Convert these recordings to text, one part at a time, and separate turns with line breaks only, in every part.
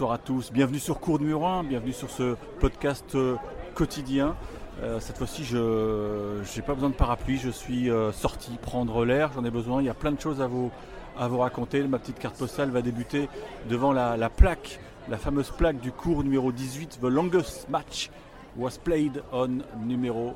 bonsoir à tous. Bienvenue sur Cours numéro 1, bienvenue sur ce podcast euh, quotidien. Euh, cette fois-ci, je n'ai pas besoin de parapluie, je suis euh, sorti prendre l'air, j'en ai besoin. Il y a plein de choses à vous, à vous raconter. Ma petite carte postale va débuter devant la, la plaque, la fameuse plaque du cours numéro 18. The longest match was played on numéro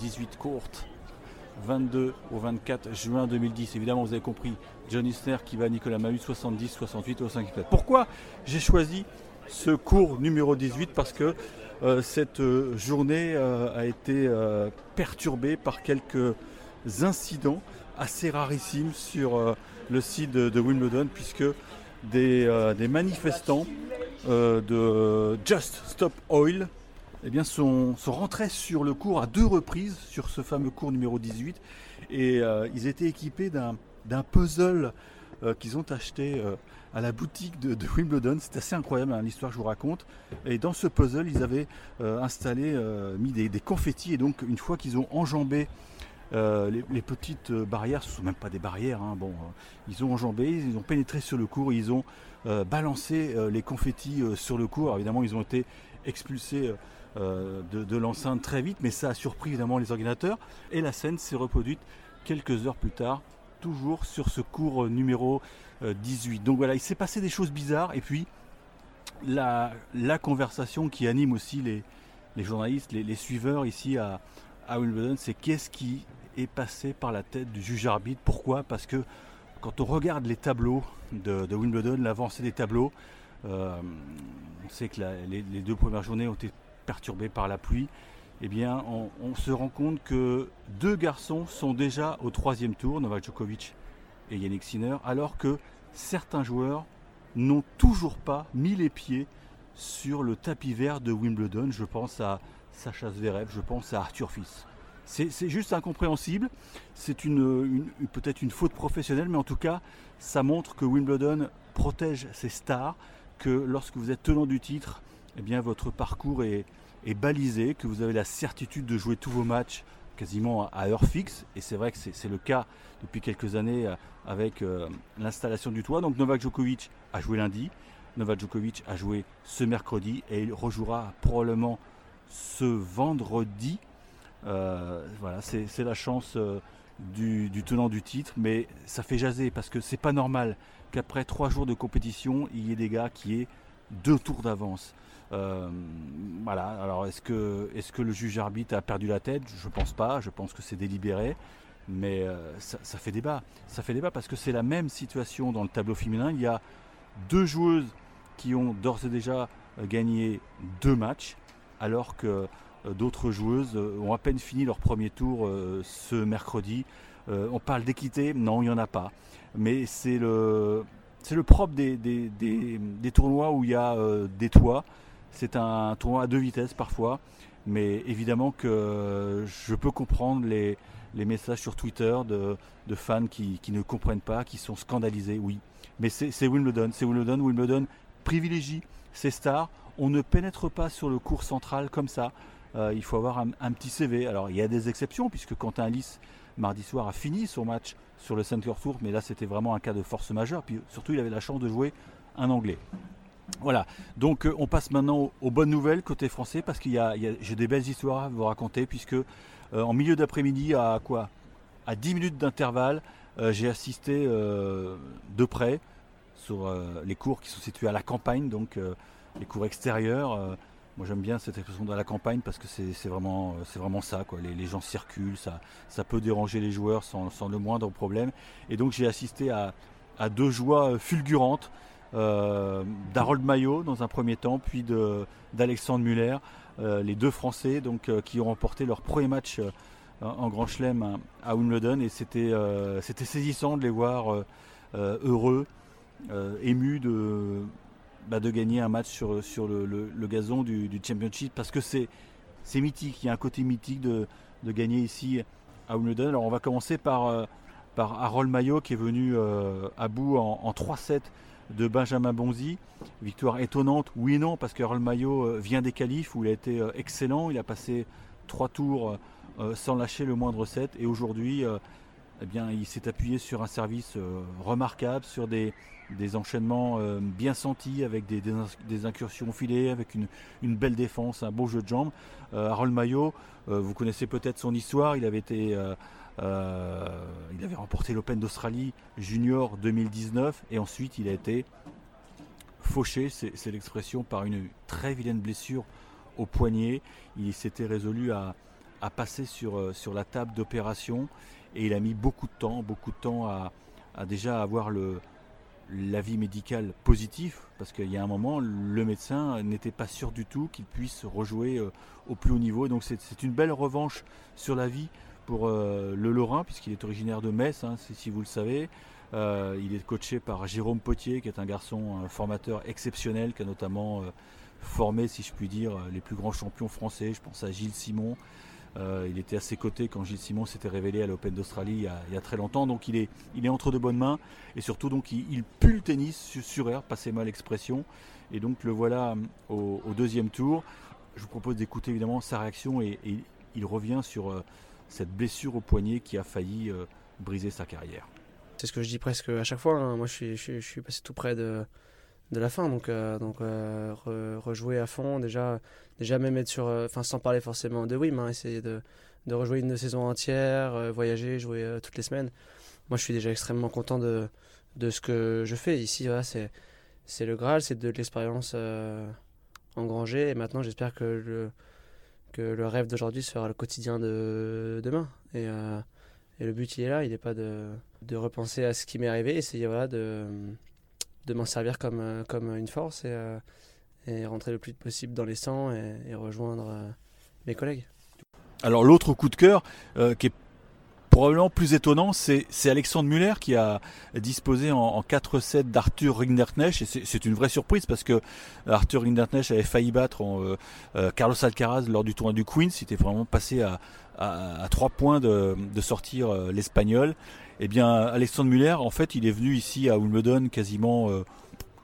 18 court. 22 au 24 juin 2010. Évidemment, vous avez compris, John Isner qui va à Nicolas Mahut 70, 68 au 5 Pourquoi j'ai choisi ce cours numéro 18 Parce que euh, cette euh, journée euh, a été perturbée par quelques incidents assez rarissimes sur le site de, Wimbledon, puisque des, des manifestants de Just Stop Oil eh bien, sont, rentrés sur le cours à deux reprises, sur ce fameux cours numéro 18, et euh, ils étaient équipés d'un puzzle euh, qu'ils ont acheté euh, à la boutique de, Wimbledon. C'est assez incroyable hein, l'histoire que je vous raconte. Et dans ce puzzle, ils avaient installé, mis des, confettis, et donc une fois qu'ils ont enjambé les, petites barrières, ce ne sont même pas des barrières, hein, bon, ils ont enjambé, ils ont pénétré sur le cours, ils ont balancé les confettis sur le cours. évidemment, ils ont été expulsés euh, de, l'enceinte très vite, mais ça a surpris évidemment les ordinateurs. Et la scène s'est reproduite quelques heures plus tard, toujours sur ce cours numéro 18. Euh, Donc voilà, il s'est passé des choses bizarres, et puis la, la conversation qui anime aussi les, journalistes, les, suiveurs ici à, Wimbledon, c'est qu'est-ce qui est passé par la tête du juge arbitre? Pourquoi? Parce que quand on regarde les tableaux de, Wimbledon, l'avancée des tableaux, euh, on sait que les, deux premières journées ont été perturbé par la pluie, eh bien, on, se rend compte que deux garçons sont déjà au troisième tour, Novak Djokovic et Yannick Sinner, alors que certains joueurs n'ont toujours pas mis les pieds sur le tapis vert de Wimbledon. Je pense à Sacha Zverev, je pense à Arthur Fils. C'est juste incompréhensible. C'est peut-être une faute professionnelle, mais en tout cas, ça montre que Wimbledon protège ses stars, que lorsque vous êtes tenant du titre, eh bien, votre parcours est, balisé, que vous avez la certitude de jouer tous vos matchs quasiment à heure fixe. Et c'est vrai que c'est le cas depuis quelques années euh, avec euh, l'installation du toit. Donc Novak Djokovic a joué lundi, Novak Djokovic a joué ce mercredi et il rejouera probablement ce vendredi. Euh, voilà, c'est la chance du, tenant du titre, mais ça fait jaser parce que c'est pas normal qu'après trois jours de compétition, il y ait des gars qui aient deux tours d'avance. Euh, voilà, alors est-ce que, est que le juge arbitre a perdu la tête? Je pense pas, je pense que c'est délibéré. Mais euh, ça, fait débat. Ça fait débat parce que c'est la même situation dans le tableau féminin. Il y a deux joueuses qui ont d'ores et déjà euh, gagné deux matchs, alors que d'autres joueuses ont à peine fini leur premier tour ce mercredi. on parle d'équité, non, il n'y en a pas. Mais c'est le, c'est le propre des, des, tournois où il y a des toits. C'est un tournoi à deux vitesses parfois, mais évidemment que je peux comprendre les, messages sur Twitter de, fans qui, ne comprennent pas, qui sont scandalisés, oui. Mais c'est Wimbledon, c'est Wimbledon, Wimbledon privilégie ses stars. On ne pénètre pas sur le cours central comme ça. Euh, il faut avoir un, petit CV. Alors il y a des exceptions, puisque Quentin Alice, mardi soir, a fini son match sur le Center Tour, mais là c'était vraiment un cas de force majeure. Puis surtout, il avait la chance de jouer un Anglais. Voilà, donc euh, on passe maintenant aux, bonnes nouvelles côté français parce qu'il y a, j'ai des belles histoires à vous raconter puisque euh, en milieu d'après-midi à quoi? À 10 minutes d'intervalle, euh, j'ai assisté de près sur les cours qui sont situés à la campagne, donc les cours extérieurs. moi j'aime bien cette expression de la campagne parce que c'est, vraiment, ça, quoi. Les, gens circulent, ça, peut déranger les joueurs sans, le moindre problème. Et donc j'ai assisté à deux joies fulgurantes. Euh, d'Harold Maillot dans un premier temps, puis d'Alexandre Muller, euh, les deux Français donc, euh, qui ont remporté leur premier match en Grand Chelem à Wimbledon. Et c'était saisissant de les voir heureux, émus de, bah, de gagner un match sur, sur le, gazon du, Championship. Parce que c'est mythique, il y a un côté mythique de, gagner ici à Wimbledon. Alors on va commencer par, par Harold Maillot qui est venu à bout en, en 3-7 de Benjamin Bonzi. Victoire étonnante, oui et non, parce que Harold Maillot euh, vient des qualifs où il a été euh, excellent. Il a passé trois tours euh, sans lâcher le moindre set. Et aujourd'hui, eh bien, il s'est appuyé sur un service euh, remarquable, sur des, enchaînements euh, bien sentis, avec des, incursions filées, avec une, belle défense, un beau jeu de jambes. Harold Maillot, vous connaissez peut-être son histoire, il avait été... il avait remporté l'Open d'Australie Junior 2019 et ensuite il a été fauché, c'est l'expression, par une très vilaine blessure au poignet. Il s'était résolu à, passer sur, sur la table d'opération et il a mis beaucoup de temps, beaucoup de temps à, déjà avoir l'avis médical positif, parce qu'il y a un moment, le médecin n'était pas sûr du tout qu'il puisse rejouer euh, au plus haut niveau. donc c'est une belle revanche sur la vie pour euh, le Lorrain, puisqu'il est originaire de Metz, hein, si vous le savez. Euh, il est coaché par Jérôme Potier, qui est un garçon, formateur exceptionnel, qui a notamment formé, si je puis dire, les plus grands champions français. Je pense à Gilles Simon, euh, il était à ses côtés quand Gilles Simon s'était révélé à l'Open d'Australie il, y a très longtemps. Donc il est, il est entre de bonnes mains et surtout donc il, pue le tennis sur, air, passez-moi l'expression. Et donc le voilà euh, au, deuxième tour. Je vous propose d'écouter évidemment sa réaction et, il revient sur euh, cette blessure au poignet qui a failli briser sa carrière.
C'est ce que je dis presque à chaque fois. Hein. Moi je suis, passé tout près de la fin. Donc, euh, euh, rejouer à fond, déjà, déjà même être sur, euh, enfin sans parler forcément de Wim, hein, essayer de, rejouer une saison entière, voyager, jouer toutes les semaines. Moi, je suis déjà extrêmement content de, ce que je fais ici. C'est le Graal, c'est de l'expérience engrangée. Et maintenant, j'espère que le, que le rêve d'aujourd'hui sera le quotidien de demain. Et, et le but, il est là. Il n'est pas de, repenser à ce qui m'est arrivé, essayer voilà, de m'en servir comme, euh, une force et, euh, et, rentrer le plus possible dans les sangs et, rejoindre euh, mes collègues.
Alors l'autre coup de cœur qui est probablement plus étonnant, c'est Alexandre Muller qui a disposé en, 4-7 d'Arthur Rinderknecht. Et c'est une vraie surprise parce que Arthur Rinderknecht avait failli battre Carlos Alcaraz lors du tournoi du Queens. Il était vraiment passé à, à, 3 points de, de sortir l'Espagnol. Eh bien, Alexandre Muller, en fait, il est venu ici à Wimbledon quasiment euh,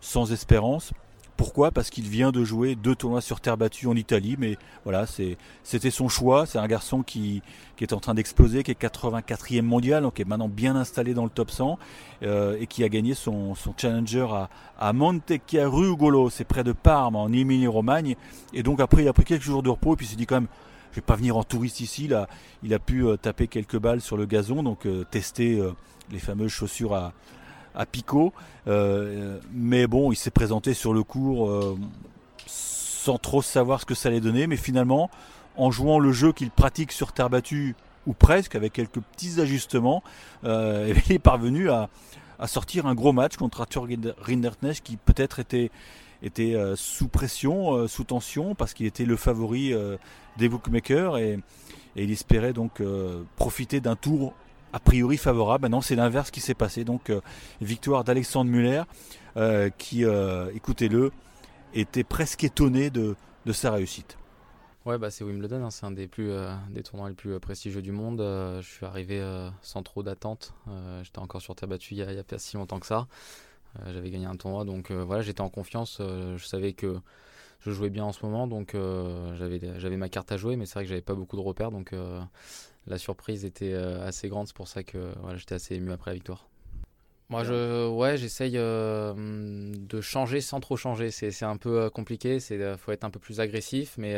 sans espérance. Pourquoi? Parce qu'il vient de jouer deux tournois sur terre battue en Italie, mais voilà, c'était son choix. C'est un garçon qui, est en train d'exploser, qui est 84e mondial, donc qui est maintenant bien installé dans le top 100 euh, et qui a gagné son, challenger à, à Montechiarugolo, c'est près de Parme, en Émilie-Romagne. Et donc après, il a pris quelques jours de repos et puis il s'est dit quand même, je vais pas venir en touriste ici. Il a pu euh, taper quelques balles sur le gazon, donc euh, tester les fameuses chaussures à, à picot. mais bon, il s'est présenté sur le cours sans trop savoir ce que ça allait donner. Mais finalement, en jouant le jeu qu'il pratique sur terre battue, ou presque, avec quelques petits ajustements, il est parvenu à, sortir un gros match contre Arthur Rinderknecht qui peut-être était était euh, sous pression, euh, sous tension, parce qu'il était le favori euh, des bookmakers et, il espérait donc profiter d'un tour a priori favorable. Maintenant, c'est l'inverse qui s'est passé. Donc, victoire d'Alexandre Muller, qui, écoutez-le, était presque étonné de, sa réussite.
Ouais, bah c'est Wimbledon, hein. c'est un des, plus, des tournois les plus prestigieux du monde. je suis arrivé sans trop d'attente. J'étais encore sur terre battue il n'y a, pas si longtemps que ça. Euh, j'avais gagné un tournoi, donc euh, voilà, j'étais en confiance. Euh, je savais que je jouais bien en ce moment, donc j'avais j'avais ma carte à jouer, mais c'est vrai que j'avais pas beaucoup de repères, donc la surprise était assez grande. C'est pour ça que voilà, j'étais assez ému après la victoire. Moi, je, ouais, j'essaye de changer sans trop changer. C'est un peu compliqué. Il faut être un peu plus agressif. Mais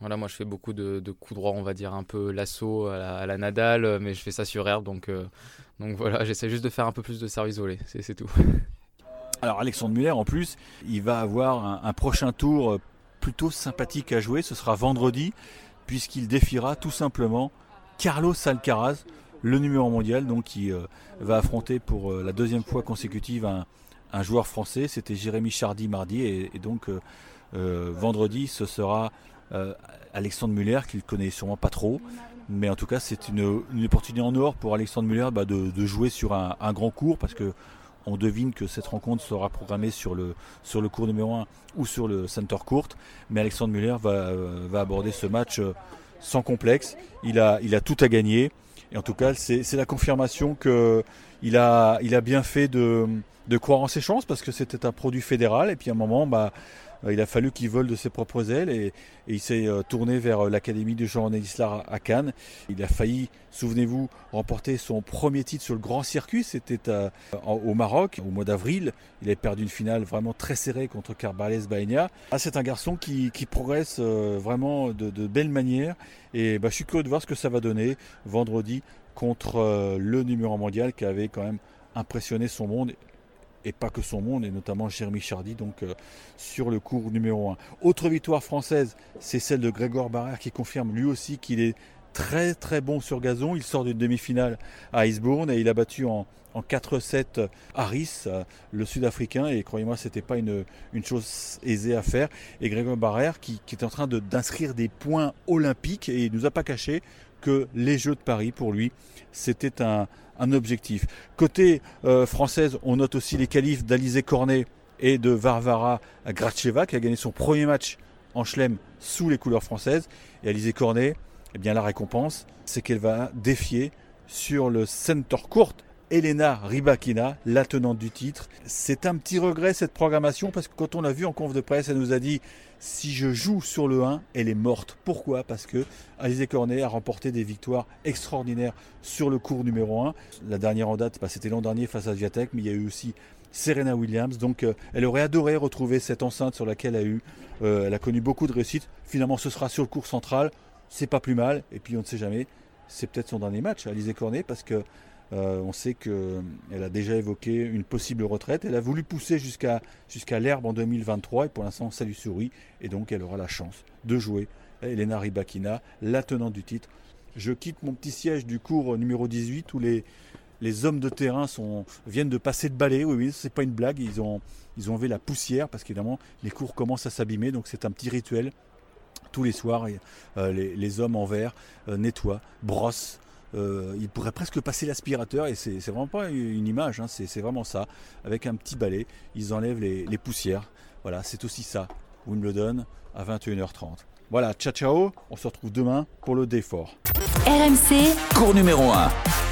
voilà, moi, je fais beaucoup de, coups droits, on va dire, un peu l'assaut à, la Nadal. Mais je fais ça sur herbe. Donc, donc voilà, j'essaie juste de faire un peu plus de service volé. C'est tout.
Alors Alexandre Muller, en plus, il va avoir un, prochain tour euh, plutôt sympathique à jouer. Ce sera vendredi, puisqu'il défiera tout simplement Carlos Alcaraz, le numéro mondial, qui euh, va affronter pour euh, la deuxième fois consécutive un, joueur français. C'était Jérémy Chardy mardi, et, donc vendredi, ce sera Alexandre Muller, qu'il connaît sûrement pas trop. Mais en tout cas, c'est une, opportunité en or pour Alexandre Muller bah, de, jouer sur un, grand cours parce que on devine que cette rencontre sera programmée sur le, sur cours numéro 1 ou sur le center court. Mais Alexandre Muller va, euh, aborder ce match euh, sans complexe. Il a, tout à gagner. Et en tout cas, c'est la confirmation qu'il il a, il a bien fait de, de croire en ses chances parce que c'était un produit fédéral. Et puis à un moment, bah, il a fallu qu'il vole de ses propres ailes et, il s'est euh, tourné vers euh, l'académie de Jean Islar à Cannes. Il a failli, souvenez-vous, remporter son premier titre sur le grand circuit. C'était au Maroc au mois d'avril. Il avait perdu une finale vraiment très serrée contre Carbales Baena. Ah, c'est un garçon qui, progresse vraiment de, belle manière et bah, je suis curieux de voir ce que ça va donner vendredi contre le numéro mondial qui avait quand même impressionné son monde et pas que son monde, et notamment Jérémy Chardy, donc euh, sur le cours numéro 1. Autre victoire française, c'est celle de Grégor Barrère qui confirme lui aussi qu'il est très très bon sur gazon. Il sort d'une demi-finale à Icebourne et il a battu en, 4-7 Harris, euh, le Sud-Africain. Et croyez-moi, c'était pas une, chose aisée à faire. Et Grégor Barrère qui, est en train d'inscrire des points olympiques et il nous a pas caché que les Jeux de Paris, pour lui, c'était un, objectif. Côté euh, française, on note aussi les qualifs d'Alizé Cornet et de Varvara Gracheva, qui a gagné son premier match en chelem sous les couleurs françaises. Et Alizé Cornet, eh bien, la récompense, c'est qu'elle va défier sur le center court Elena Rybakina, la tenante du titre. C'est un petit regret cette programmation parce que quand on l'a vu en conf de presse, elle nous a dit si je joue sur le 1, elle est morte. Pourquoi? Parce que Alizé Cornet a remporté des victoires extraordinaires sur le cours numéro 1. La dernière en date, bah, c'était l'an dernier face à Viatek, mais il y a eu aussi Serena Williams. Donc euh, elle aurait adoré retrouver cette enceinte sur laquelle elle a eu, euh, elle a connu beaucoup de réussite. Finalement, ce sera sur le cours central. C'est pas plus mal. Et puis on ne sait jamais. C'est peut-être son dernier match, Alizé Cornet, parce que euh, on sait qu'elle a déjà évoqué une possible retraite. Elle a voulu pousser jusqu'à l'herbe en 2023 et pour l'instant ça lui sourit et donc elle aura la chance de jouer Elena Rybakina, la tenante du titre. Je quitte mon petit siège du cours numéro 18 où les, les hommes de terrain viennent de passer de balai. Oui, oui, c'est pas une blague. Ils ont, ils enlevé la poussière parce qu'évidemment les cours commencent à s'abîmer. Donc c'est un petit rituel. Tous les soirs, euh, les, hommes en vert euh, nettoient, brossent, euh, il pourrait presque passer l'aspirateur et c'est vraiment pas une image, hein, c'est vraiment ça. Avec un petit balai, ils enlèvent les, les poussières. Voilà, c'est aussi ça. Wimbledon à 21h30. Voilà, ciao ciao, on se retrouve demain pour le D4.
RMC, cours numéro 1.